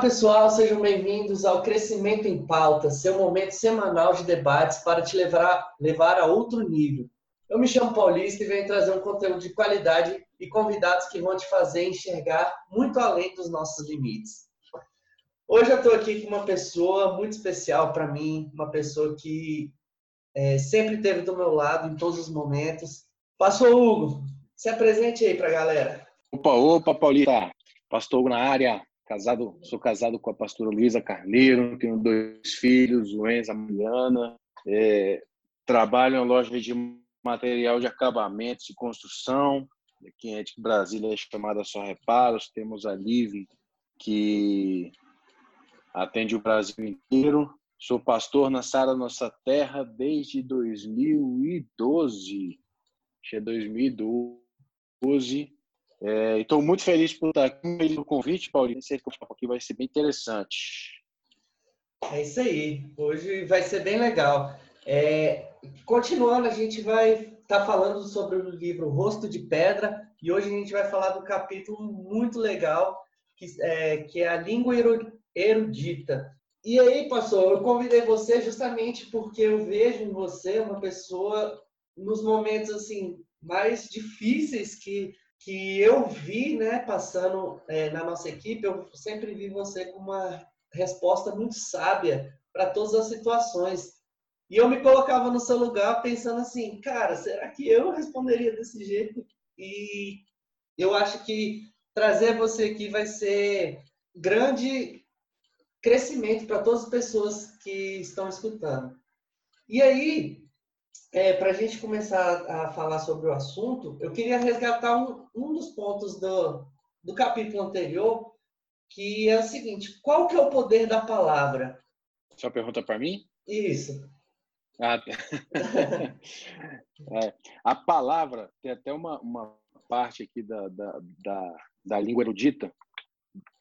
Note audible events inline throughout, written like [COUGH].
pessoal, sejam bem-vindos ao Crescimento em Pauta, seu momento semanal de debates para te levar, levar a outro nível. Eu me chamo Paulista e venho trazer um conteúdo de qualidade e convidados que vão te fazer enxergar muito além dos nossos limites. Hoje eu estou aqui com uma pessoa muito especial para mim, uma pessoa que é, sempre esteve do meu lado em todos os momentos. Pastor Hugo, se apresente aí para a galera. Opa, opa, Paulista. Pastor Hugo na área. Casado, sou casado com a pastora Luísa Carneiro, tenho dois filhos, o Enzo e a Mariana. É, trabalho em loja de material de acabamentos e construção. Aqui em Brasília é chamada Só Reparos. Temos a Live, que atende o Brasil inteiro. Sou pastor na Sara Nossa Terra desde 2012. Acho que é 2012. É, Estou muito feliz por estar aqui no convite, Paulinho. Esse aqui vai ser bem interessante. É isso aí. Hoje vai ser bem legal. É, continuando, a gente vai estar tá falando sobre o livro Rosto de Pedra e hoje a gente vai falar do capítulo muito legal que é, que é a língua erudita. E aí, pastor, eu convidei você justamente porque eu vejo em você uma pessoa nos momentos assim mais difíceis que que eu vi, né, passando é, na nossa equipe, eu sempre vi você com uma resposta muito sábia para todas as situações. E eu me colocava no seu lugar pensando assim, cara, será que eu responderia desse jeito? E eu acho que trazer você aqui vai ser grande crescimento para todas as pessoas que estão escutando. E aí, é, para a gente começar a falar sobre o assunto, eu queria resgatar um, um dos pontos do, do capítulo anterior, que é o seguinte: qual que é o poder da palavra? Só pergunta para mim? Isso. Ah, tá. [LAUGHS] é, a palavra tem até uma, uma parte aqui da, da, da, da língua erudita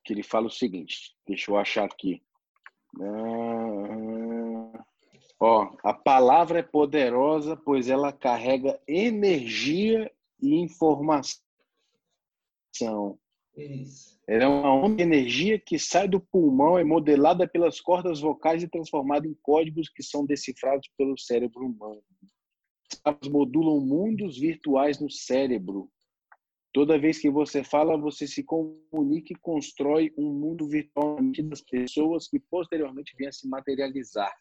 que ele fala o seguinte: deixa eu achar aqui. Ah, Ó, a palavra é poderosa, pois ela carrega energia e informação. Isso. Ela é uma onda de energia que sai do pulmão, é modelada pelas cordas vocais e transformada em códigos que são decifrados pelo cérebro humano. Elas modulam mundos virtuais no cérebro. Toda vez que você fala, você se comunica e constrói um mundo virtual das pessoas que posteriormente vêm a se materializar.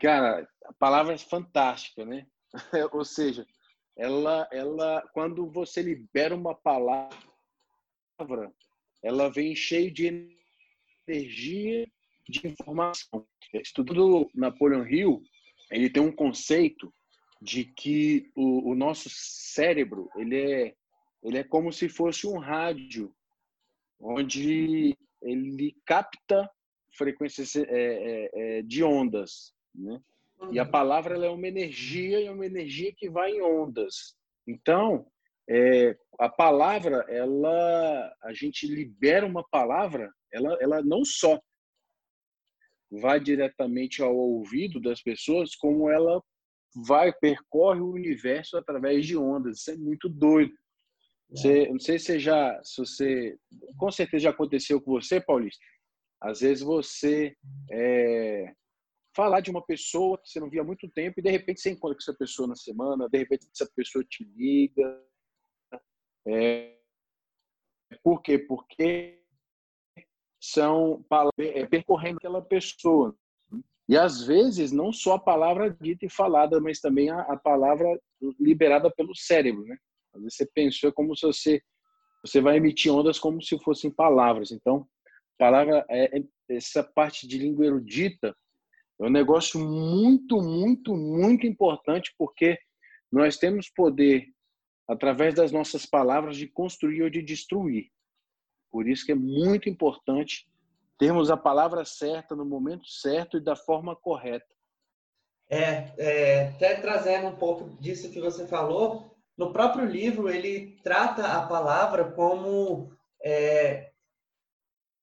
Cara, a palavra é fantástica, né? [LAUGHS] Ou seja, ela, ela, quando você libera uma palavra, ela vem cheio de energia, de informação. Estudando Napoleon Hill, ele tem um conceito de que o, o nosso cérebro ele é, ele é como se fosse um rádio, onde ele capta frequências é, é, é de ondas né? E a uhum. palavra ela é uma energia e é uma energia que vai em ondas. Então, é, a palavra, ela, a gente libera uma palavra, ela, ela não só vai diretamente ao ouvido das pessoas, como ela vai percorre o universo através de ondas. Isso é muito doido. Você, não sei se você já, se você, com certeza já aconteceu com você, Paulista. Às vezes você é, falar de uma pessoa que você não via há muito tempo e de repente você encontra com essa pessoa na semana, de repente essa pessoa te liga. É... Por quê? Porque são é, percorrendo aquela pessoa. E às vezes não só a palavra dita e falada, mas também a, a palavra liberada pelo cérebro, né? Às vezes você pensou como se você você vai emitir ondas como se fossem palavras. Então, palavra é, é essa parte de língua erudita é um negócio muito, muito, muito importante porque nós temos poder, através das nossas palavras, de construir ou de destruir. Por isso que é muito importante termos a palavra certa no momento certo e da forma correta. É, é, até trazendo um pouco disso que você falou, no próprio livro ele trata a palavra como é,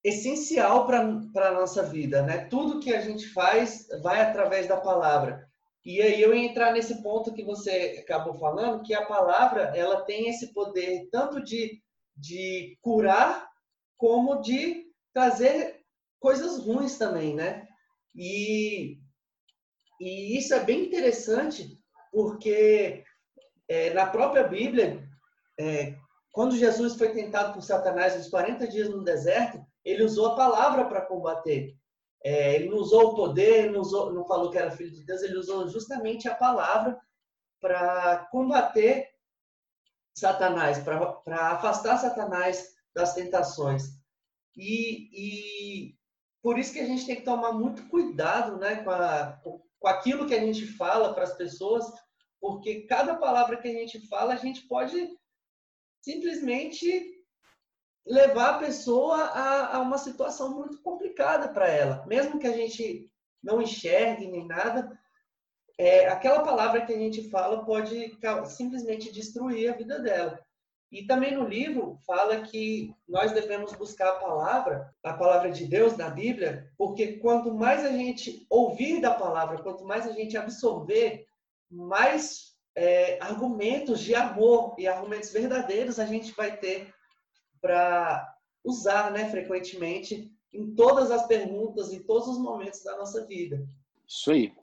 essencial para a nossa vida, né? Tudo que a gente faz vai através da palavra. E aí eu ia entrar nesse ponto que você acabou falando, que a palavra ela tem esse poder tanto de, de curar como de trazer coisas ruins também, né? E, e isso é bem interessante porque é, na própria Bíblia, é, quando Jesus foi tentado por Satanás nos 40 dias no deserto, ele usou a palavra para combater. É, ele não usou o poder, não, usou, não falou que era filho de Deus, ele usou justamente a palavra para combater Satanás, para afastar Satanás das tentações. E, e, por isso que a gente tem que tomar muito cuidado né, com, a, com aquilo que a gente fala para as pessoas, porque cada palavra que a gente fala, a gente pode simplesmente levar a pessoa a, a uma situação muito complicada para ela. Mesmo que a gente não enxergue nem nada, é, aquela palavra que a gente fala pode simplesmente destruir a vida dela. E também no livro fala que nós devemos buscar a palavra, a palavra de Deus na Bíblia, porque quanto mais a gente ouvir da palavra, quanto mais a gente absorver, mais é, argumentos de amor e argumentos verdadeiros a gente vai ter para usar né, frequentemente em todas as perguntas, em todos os momentos da nossa vida. Isso aí.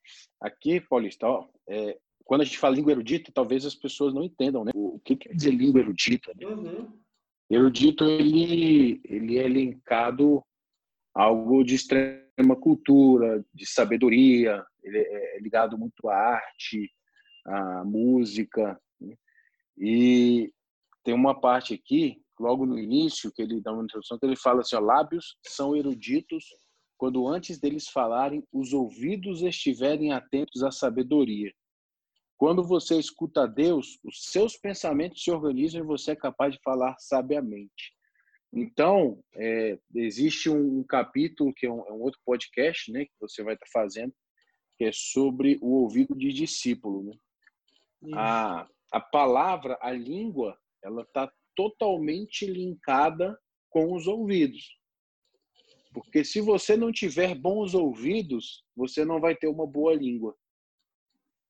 Aqui, Paulista, ó, é, quando a gente fala língua erudita, talvez as pessoas não entendam, né? O que quer dizer língua erudita? Né? Uhum. Erudito, ele, ele é linkado a algo de extrema cultura, de sabedoria, ele é ligado muito à arte, à música. Né? E tem uma parte aqui, logo no início, que ele dá uma introdução, que ele fala assim, ó, lábios são eruditos quando antes deles falarem, os ouvidos estiverem atentos à sabedoria. Quando você escuta a Deus, os seus pensamentos se organizam e você é capaz de falar sabiamente. Então, é, existe um, um, capítulo que é um, é um, outro podcast, né, que você vai estar fazendo, que é sobre o ouvido de discípulo. Né? A, a palavra, a língua, ela está totalmente linkada com os ouvidos. Porque se você não tiver bons ouvidos, você não vai ter uma boa língua.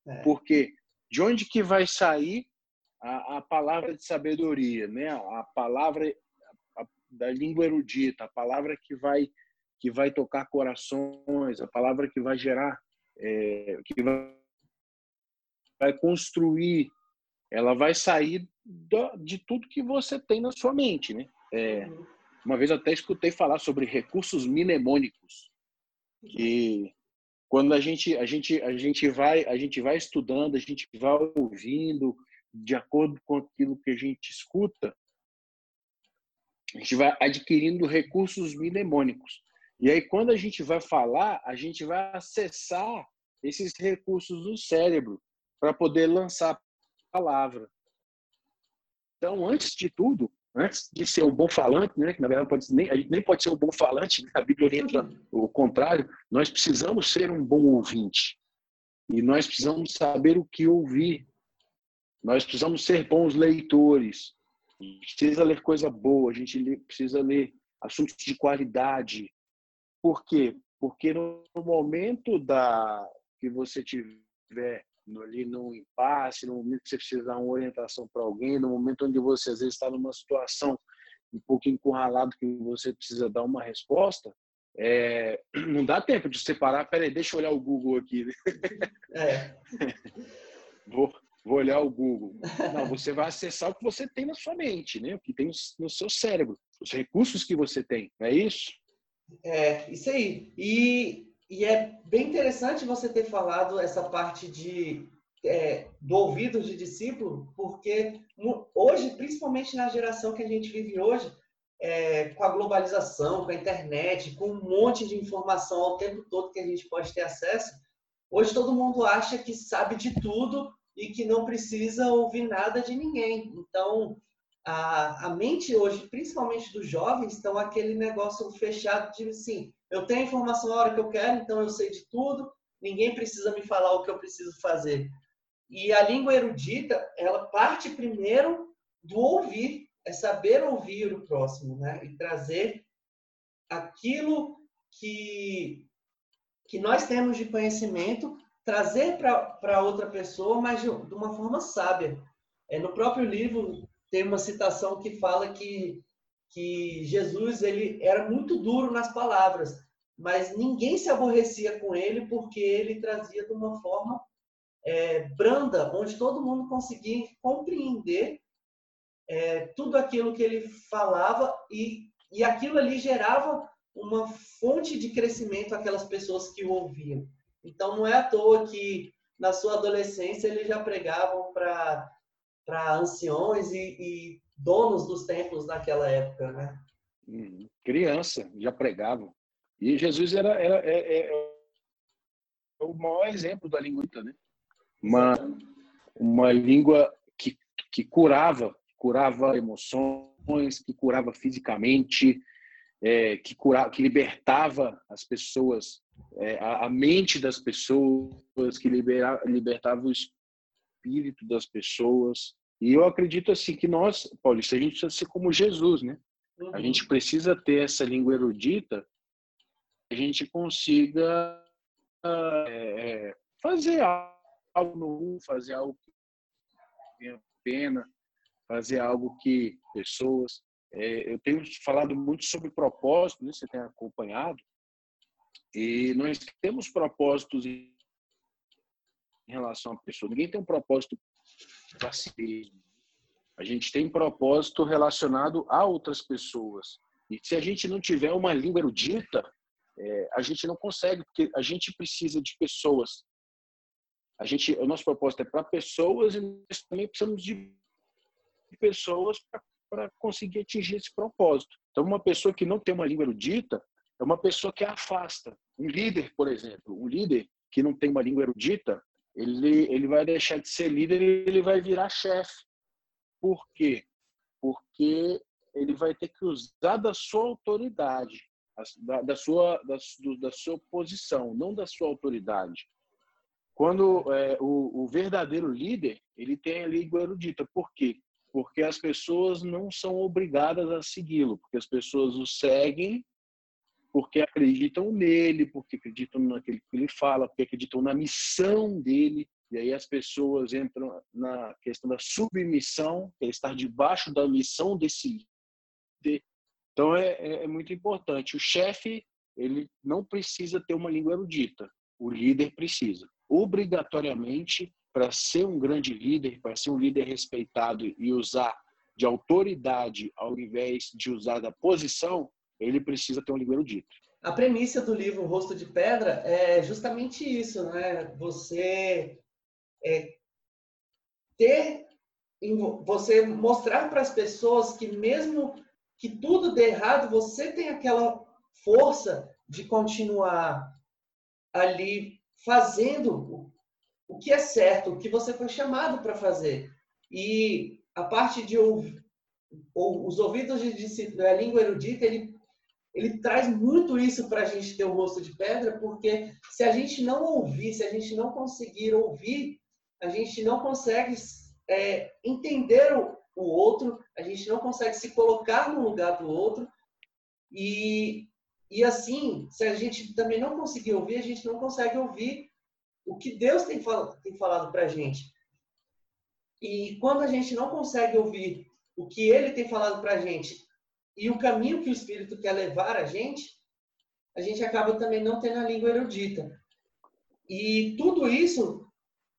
É. Porque de onde que vai sair a, a palavra de sabedoria, né? A palavra a, da língua erudita, a palavra que vai que vai tocar corações, a palavra que vai gerar, é, que vai, vai construir, ela vai sair do, de tudo que você tem na sua mente, né? É, uma vez até escutei falar sobre recursos mnemônicos, que quando a gente a gente a gente vai a gente vai estudando a gente vai ouvindo de acordo com aquilo que a gente escuta a gente vai adquirindo recursos mnemônicos e aí quando a gente vai falar a gente vai acessar esses recursos do cérebro para poder lançar palavra então antes de tudo antes de ser um bom falante, né, que na verdade pode, nem, a gente nem pode ser um bom falante, a Bíblia orienta o contrário, nós precisamos ser um bom ouvinte. E nós precisamos saber o que ouvir. Nós precisamos ser bons leitores. A gente precisa ler coisa boa, a gente precisa ler assuntos de qualidade. Por quê? Porque no momento da que você tiver ali num impasse, no momento que você precisa dar uma orientação para alguém, no momento onde você às vezes está numa situação um pouco encurralado que você precisa dar uma resposta, é, [CLEARS THROAT] não dá tempo de separar. Peraí, deixa eu olhar o Google aqui. É. [LAUGHS] vou, vou olhar o Google. Não, você vai acessar o que você tem na sua mente, né? O que tem no seu cérebro, os recursos que você tem, não é isso? É, isso aí. E e é bem interessante você ter falado essa parte de é, do ouvido de discípulo, porque hoje, principalmente na geração que a gente vive hoje, é, com a globalização, com a internet, com um monte de informação ao tempo todo que a gente pode ter acesso, hoje todo mundo acha que sabe de tudo e que não precisa ouvir nada de ninguém. Então, a, a mente hoje, principalmente dos jovens, estão aquele negócio fechado de assim, eu tenho informação a hora que eu quero, então eu sei de tudo, ninguém precisa me falar o que eu preciso fazer. E a língua erudita, ela parte primeiro do ouvir, é saber ouvir o próximo, né? E trazer aquilo que, que nós temos de conhecimento, trazer para outra pessoa, mas de, de uma forma sábia. É, no próprio livro tem uma citação que fala que que Jesus ele era muito duro nas palavras, mas ninguém se aborrecia com ele porque ele trazia de uma forma é, branda, onde todo mundo conseguia compreender é, tudo aquilo que ele falava e, e aquilo ali gerava uma fonte de crescimento aquelas pessoas que o ouviam. Então não é à toa que na sua adolescência eles já pregavam para anciões e, e, donos dos templos naquela época, né? Uhum. Criança, já pregavam. E Jesus era, era é, é, é o maior exemplo da língua, né? Uma, uma língua que, que curava, curava emoções, que curava fisicamente, é, que, curava, que libertava as pessoas, é, a, a, mente das pessoas, que libera, libertava o espírito das pessoas. E eu acredito assim que nós, Paulista, a gente precisa ser como Jesus, né? Uhum. A gente precisa ter essa língua erudita, a gente consiga é, fazer algo novo, fazer algo que tenha pena, fazer algo que pessoas é, eu tenho falado muito sobre propósito, né? você tem acompanhado, e nós temos propósitos em relação à pessoa. Ninguém tem um propósito A gente tem propósito relacionado a outras pessoas. E se a gente não tiver uma língua erudita, é, a gente não consegue, porque a gente precisa de pessoas. A gente, o nosso propósito é para pessoas e nós também precisamos de pessoas para conseguir atingir esse propósito. Então, uma pessoa que não tem uma língua erudita é uma pessoa que afasta. Um líder, por exemplo, um líder que não tem uma língua erudita, ele, ele vai deixar de ser líder e ele vai virar chefe. Por quê? Porque ele vai ter que usar da sua autoridade, da, da sua, da, da sua posição, não da sua autoridade. Quando é, o, o verdadeiro líder, ele tem a língua erudita. Por quê? porque as pessoas não são obrigadas a segui-lo, porque as pessoas o seguem porque acreditam nele, porque acreditam naquilo que ele fala, porque acreditam na missão dele. E aí as pessoas entram na questão da submissão, que é estar debaixo da missão desse líder. Então é, é, é muito importante. O chefe ele não precisa ter uma língua erudita. O líder precisa. Obrigatoriamente para ser um grande líder, para ser um líder respeitado e usar de autoridade ao invés de usar da posição, ele precisa ter um língua erudito. A premissa do livro Rosto de Pedra é justamente isso, né? Você é, ter, você mostrar para as pessoas que mesmo que tudo dê errado, você tem aquela força de continuar ali fazendo o que é certo, o que você foi chamado para fazer. E a parte de ouvir, ou, os ouvidos de, de, a língua erudita, ele, ele traz muito isso para a gente ter o rosto de pedra, porque se a gente não ouvir, se a gente não conseguir ouvir, a gente não consegue é, entender o, o outro, a gente não consegue se colocar no lugar do outro. E, e assim, se a gente também não conseguir ouvir, a gente não consegue ouvir o que Deus tem, falado, tem falado para a gente. E quando a gente não consegue ouvir o que Ele tem falado para a gente e o caminho que o Espírito quer levar a gente, a gente acaba também não tendo a língua erudita. E tudo isso,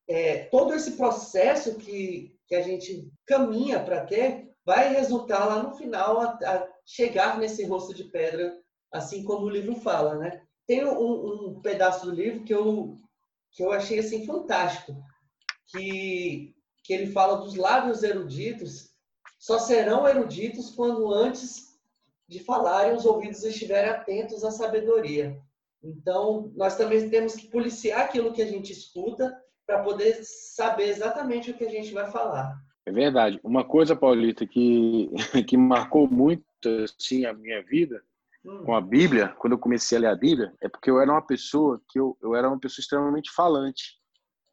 é, todo esse processo que, que a gente caminha para ter, vai resultar lá no final a, a, chegar nesse rosto de pedra, assim como o livro fala, né? Tem um, um pedaço do livro que eu que eu achei assim fantástico, que, que ele fala dos lábios eruditos só serão eruditos quando antes de falarem os ouvidos estiverem atentos à sabedoria. Então, nós também temos que policiar aquilo que a gente escuta para poder saber exatamente o que a gente vai falar. É verdade. Uma coisa, Paulita, que, [LAUGHS] que marcou muito assim, a minha vida Hum. com a Bíblia, quando eu comecei a ler a Bíblia, é porque eu era uma pessoa que eu, eu era uma pessoa extremamente falante.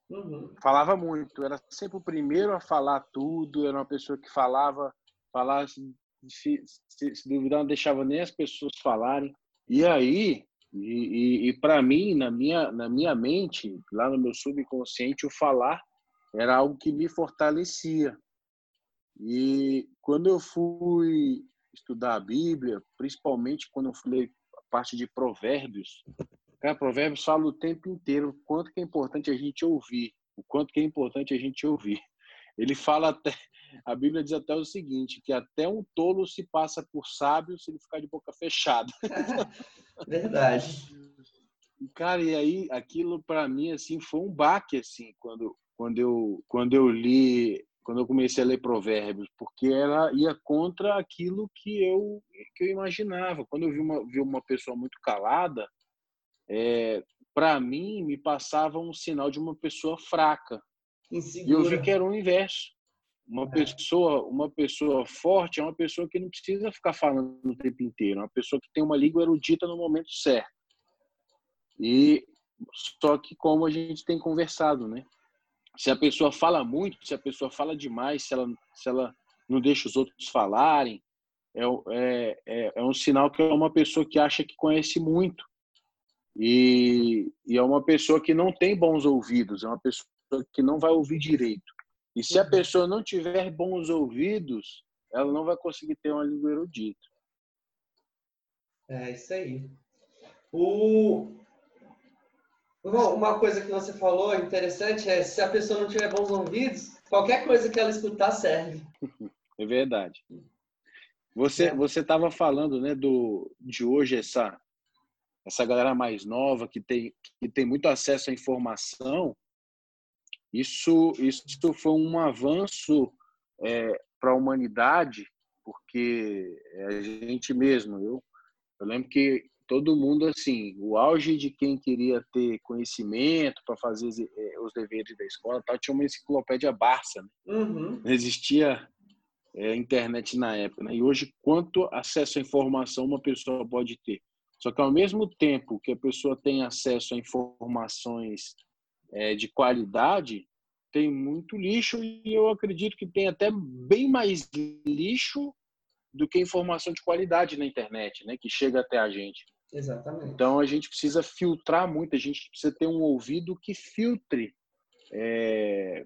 Uhum. Falava muito, eu era sempre o primeiro a falar tudo, era uma pessoa que falava, falava se, se, se, duvidar, não deixava nem as pessoas falarem. E aí, e, e, e para mim, na minha, na minha mente, lá no meu subconsciente, o falar era algo que me fortalecia. E quando eu fui estudar a Bíblia, principalmente quando eu falei a parte de provérbios. Cara, provérbios fala o tempo inteiro o quanto que é importante a gente ouvir, o quanto que é importante a gente ouvir. Ele fala até, a Bíblia diz até o seguinte, que até um tolo se passa por sábio se ele ficar de boca fechada. [LAUGHS] Verdade. Cara, e aí aquilo para mim assim foi um baque assim, quando quando eu quando eu li, quando eu comecei a ler Provérbios, porque ela ia contra aquilo que eu que eu imaginava. Quando eu vi uma vi uma pessoa muito calada, é, para mim me passava um sinal de uma pessoa fraca. Insegura. E eu vi que era o inverso. Uma é. pessoa, uma pessoa forte é uma pessoa que não precisa ficar falando o tempo inteiro, é uma pessoa que tem uma língua erudita no momento certo. E só que como a gente tem conversado, né? Se a pessoa fala muito, se a pessoa fala demais, se ela, se ela não deixa os outros falarem, é, é, é, é um sinal que é uma pessoa que acha que conhece muito. E, e é uma pessoa que não tem bons ouvidos, é uma pessoa que não vai ouvir direito. E se a uhum. pessoa não tiver bons ouvidos, ela não vai conseguir ter uma língua erudita. É isso aí. O... Uma coisa que você falou interessante é se a pessoa não tiver bons ouvidos, qualquer coisa que ela escutar serve. [LAUGHS] É verdade. Você é. você estava falando, né, do de hoje essa essa galera mais nova que tem que tem muito acesso à informação isso, isso foi um avanço é, para a humanidade, porque a gente mesmo, eu, eu lembro que todo mundo, assim, o auge de quem queria ter conhecimento para fazer é, os deveres da escola, tal, tinha uma enciclopédia Barça. Né? Uhum. Não existia é, internet na época. Né? E hoje, quanto acesso à informação uma pessoa pode ter? Só que, ao mesmo tempo que a pessoa tem acesso a informações é, de qualidade, tem muito lixo e eu acredito que tem até bem mais lixo do que informação de qualidade na internet, né, que chega até a gente. Exatamente. Então a gente precisa filtrar muito, a gente precisa ter um ouvido que filtre, é,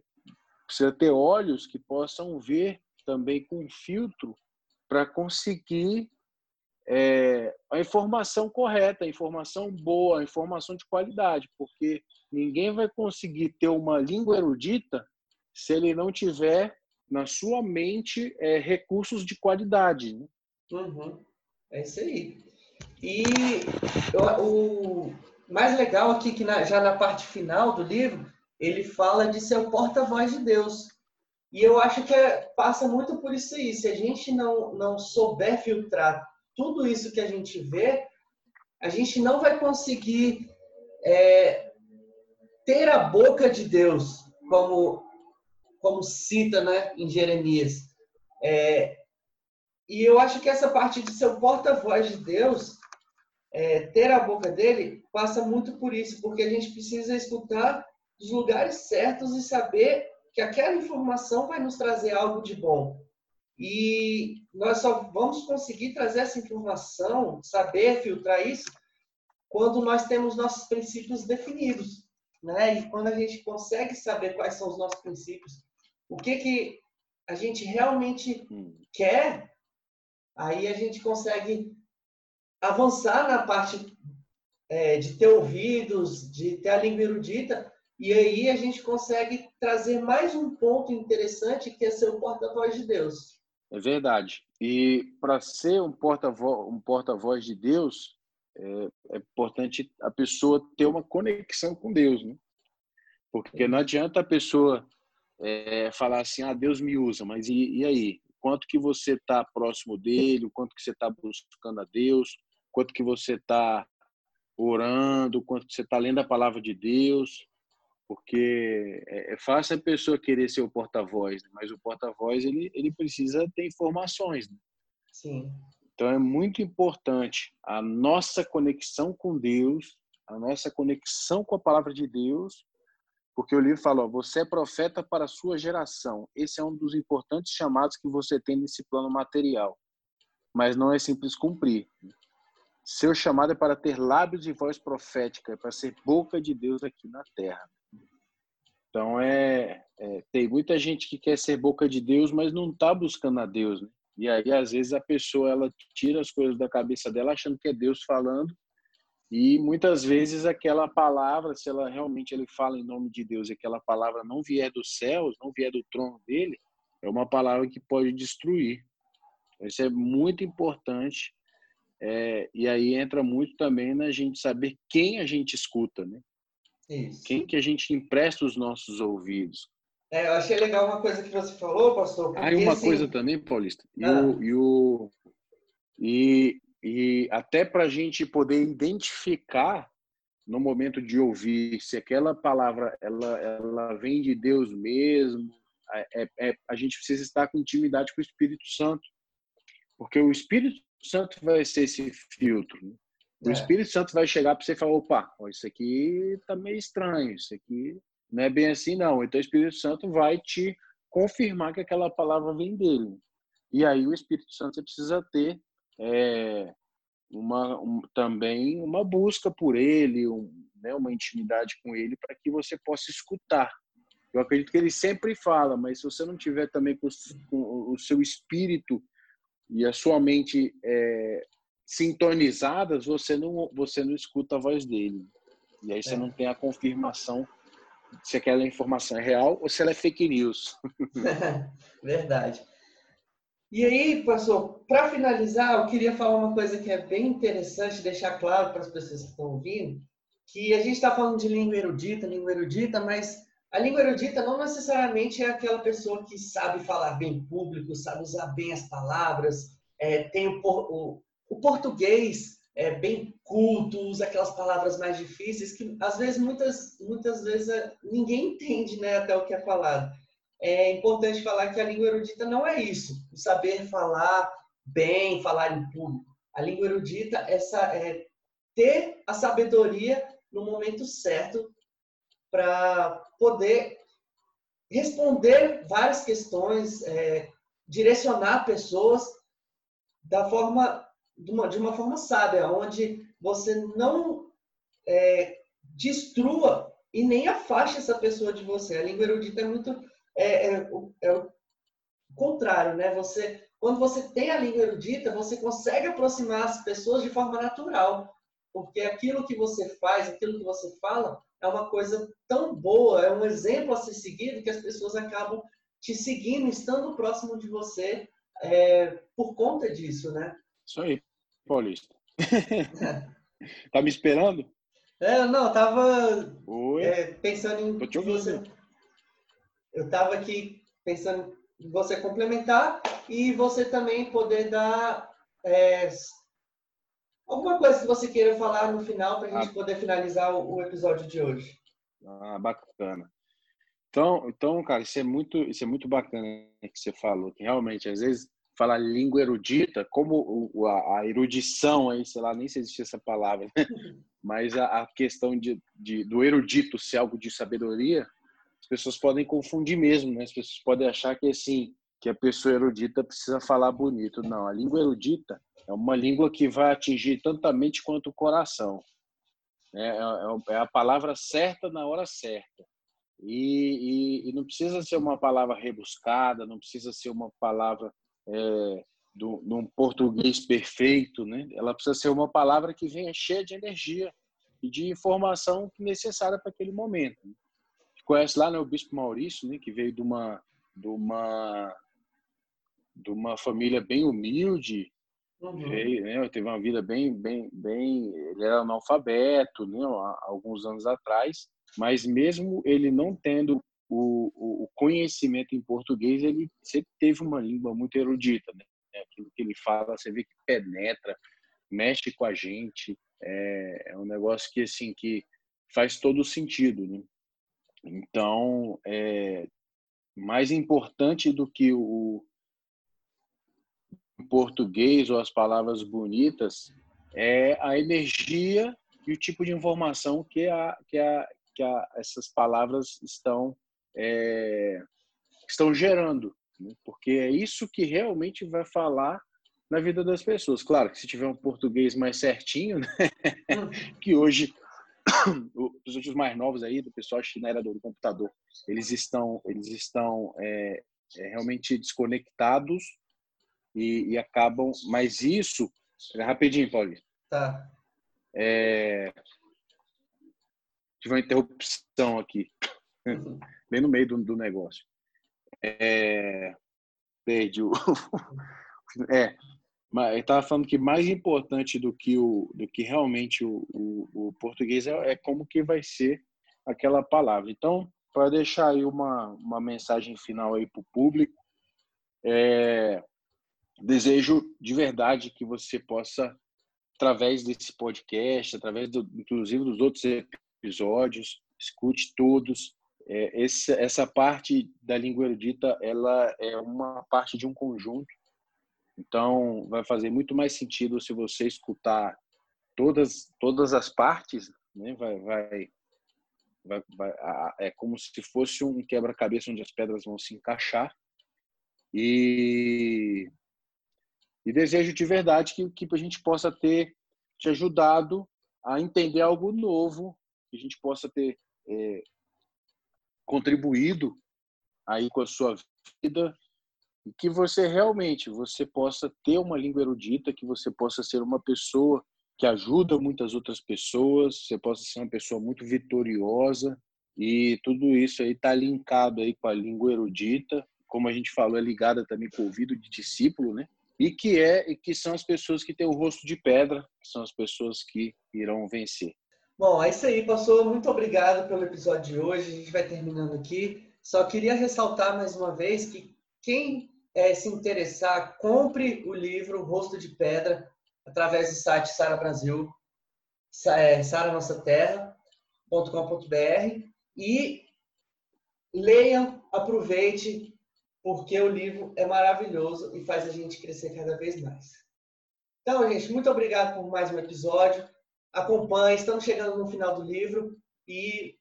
precisa ter olhos que possam ver também com filtro para conseguir é, a informação correta, a informação boa, a informação de qualidade, porque ninguém vai conseguir ter uma língua erudita se ele não tiver na sua mente é, recursos de qualidade. Né? Uhum. É isso aí. E o mais legal aqui que na, já na parte final do livro ele fala de ser o porta-voz de Deus. E eu acho que é, passa muito por isso aí. Se a gente não, não souber filtrar tudo isso que a gente vê, a gente não vai conseguir é, ter a boca de Deus, como, como cita né, em Jeremias. É, e eu acho que essa parte de ser o porta-voz de Deus, é, ter a boca dele, passa muito por isso, porque a gente precisa escutar os lugares certos e saber que aquela informação vai nos trazer algo de bom. E nós só vamos conseguir trazer essa informação, saber filtrar isso, quando nós temos nossos princípios definidos. Né? E quando a gente consegue saber quais são os nossos princípios, o que, que a gente realmente hum. quer, aí a gente consegue avançar na parte é, de ter ouvidos, de ter a língua erudita, e aí a gente consegue trazer mais um ponto interessante que é ser o porta-voz de Deus. É verdade. E para ser um porta-voz um porta de Deus, é, é, importante a pessoa ter uma conexão com Deus, né? Porque não adianta a pessoa é, falar assim, ah, Deus me usa, mas e, e aí? Quanto que você está próximo dele? Quanto que você está buscando a Deus? Quanto que você está orando? Quanto que você está lendo a palavra de Deus? Porque é, é fácil a pessoa querer ser o porta-voz, né? mas o porta-voz ele, ele precisa ter informações. Né? Sim. Então é muito importante a nossa conexão com Deus, a nossa conexão com a palavra de Deus, porque o livro fala: ó, você é profeta para a sua geração. Esse é um dos importantes chamados que você tem nesse plano material, mas não é simples cumprir. Seu chamado é para ter lábios de voz profética, é para ser boca de Deus aqui na terra. Então é, é, tem muita gente que quer ser boca de Deus, mas não está buscando a Deus, né? E aí, às vezes, a pessoa ela tira as coisas da cabeça dela achando que é Deus falando. E muitas vezes aquela palavra, se ela realmente ele fala em nome de Deus e aquela palavra não vier dos céus, não vier do trono dele, é uma palavra que pode destruir. Isso é muito importante. É, e aí entra muito também na gente saber quem a gente escuta, né? Isso. Quem que a gente empresta os nossos ouvidos. É, eu achei legal uma coisa que você falou, pastor. Aí uma assim... coisa também, Paulista. E, ah. o, e, o, e, e até para a gente poder identificar no momento de ouvir se aquela palavra ela, ela vem de Deus mesmo, é, é, a gente precisa estar com intimidade com o Espírito Santo. Porque o Espírito Santo vai ser esse filtro. Né? O é. Espírito Santo vai chegar para você e falar: opa, isso aqui está meio estranho, isso aqui não é bem assim, não. Então o Espírito Santo vai te confirmar que aquela palavra vem dele. E aí o Espírito Santo você precisa ter é, uma, um, também uma busca por ele, um, né, uma intimidade com ele para que você possa escutar. Eu acredito que ele sempre fala, mas se você não tiver também com, com o seu espírito e a sua mente é, sintonizadas, você não você não escuta a voz dele. E aí você é. não tem a confirmação se aquela informação é real ou se ela é fake news. [LAUGHS] Verdade. E aí, pastor, para finalizar, eu queria falar uma coisa que é bem interessante, deixar claro para as pessoas que estão ouvindo, que a gente está falando de língua erudita, língua erudita, mas a língua erudita não necessariamente é aquela pessoa que sabe falar bem público, sabe usar bem as palavras, é, tem o, o, o português é, bem culto, usa aquelas palavras mais difíceis que às vezes muitas muitas vezes é, ninguém entende né, até o que é falado. É importante falar que a língua erudita não é isso, o saber falar bem, falar em público. A língua erudita essa é ter a sabedoria no momento certo para poder responder várias questões, é, direcionar pessoas da forma de uma, de uma forma sábia, onde você não é, destrua e nem afaste essa pessoa de você. A língua erudita é muito é, é, é, o contrário, né? Você quando você tem a língua erudita, você consegue aproximar as pessoas de forma natural, porque aquilo que você faz, aquilo que você fala, é uma coisa tão boa, é um exemplo a ser seguido que as pessoas acabam te seguindo, estando próximo de você é, por conta disso, né? Isso aí. Paulista. [LAUGHS] tá me esperando? É, não, eu tava é, pensando em Tô te ouvindo. você. Eu tava aqui pensando em você complementar e você também poder dar é, alguma coisa que você queira falar no final para a gente ah. poder finalizar o, o, episódio de hoje. Ah, bacana. Então, então, cara, isso é muito, isso é muito bacana que você falou, que realmente às vezes falar língua erudita, como a erudição aí, sei lá, nem se existe essa palavra, né? [LAUGHS] mas a, questão de, de, do erudito ser algo de sabedoria, as pessoas podem confundir mesmo, né? As pessoas podem achar que assim, que a pessoa erudita precisa falar bonito. Não, a língua erudita é uma língua que vai atingir tanto a mente quanto o coração. É, é, é a palavra certa na hora certa. E, e, e, não precisa ser uma palavra rebuscada, não precisa ser uma palavra é, do, num português perfeito, né? Ela precisa ser uma palavra que venha cheia de energia e de informação necessária para aquele momento. Né? Conhece lá né, o Bispo Maurício, né? Que veio de uma de uma de uma família bem humilde, uhum. veio, né, teve uma vida bem bem bem, ele era analfabeto, né? Há alguns anos atrás, mas mesmo ele não tendo o, o, conhecimento em português, ele sempre teve uma língua muito erudita. Né? Aquilo que ele fala, você vê que penetra, mexe com a gente. É, é um negócio que, assim, que faz todo sentido. Né? Então, é, mais importante do que o português ou as palavras bonitas é a energia e o tipo de informação que, a, que, a, que a, essas palavras estão é, estão gerando, né? porque é isso que realmente vai falar na vida das pessoas. Claro que se tiver um português mais certinho, né? [LAUGHS] que hoje os últimos mais novos aí do pessoal acho que na era do computador, eles estão eles estão é, é, realmente desconectados e, e acabam. Mas isso, rapidinho, Paulinho. Tá. É... Tive uma interrupção aqui, uhum. Bem no meio do, do negócio. É... Perdi o. [LAUGHS] é, mas eu estava falando que mais importante do que o do que realmente o, o, o português é, é, como que vai ser aquela palavra. Então, para deixar aí uma, uma mensagem final aí para o público, é, desejo de verdade que você possa, através desse podcast, através do, inclusive dos outros episódios, escute todos. É, esse, essa parte da língua erudita, ela é uma parte de um conjunto então, vai fazer muito mais sentido se você escutar todas todas as partes, né? Vai, vai, vai, vai é como se fosse um quebra-cabeça onde as pedras vão se encaixar. E, e desejo de verdade que, que a gente possa ter te ajudado a entender algo novo, que a gente possa ter é, contribuído aí com a sua vida e que você realmente você possa ter uma língua erudita, que você possa ser uma pessoa que ajuda muitas outras pessoas, você possa ser uma pessoa muito vitoriosa e tudo isso aí está linkado aí com a língua erudita, como a gente falou, é ligada também com o ouvido de discípulo, né? E que é e que são as pessoas que têm o rosto de pedra, que são as pessoas que irão vencer. Bom, é isso aí, pastor. Muito obrigado pelo episódio de hoje. A gente vai terminando aqui. Só queria ressaltar mais uma vez que quem é, se interessar, compre o livro Rosto de Pedra através do site Sara Brasil, é, saranossaterra.com.br e leiam, aproveite, porque o livro é maravilhoso e faz a gente crescer cada vez mais. Então, gente, muito obrigado por mais um episódio. Acompanhe, estamos chegando no final do livro e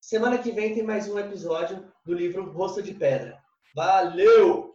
semana que vem tem mais um episódio do livro Rosto de Pedra. Valeu!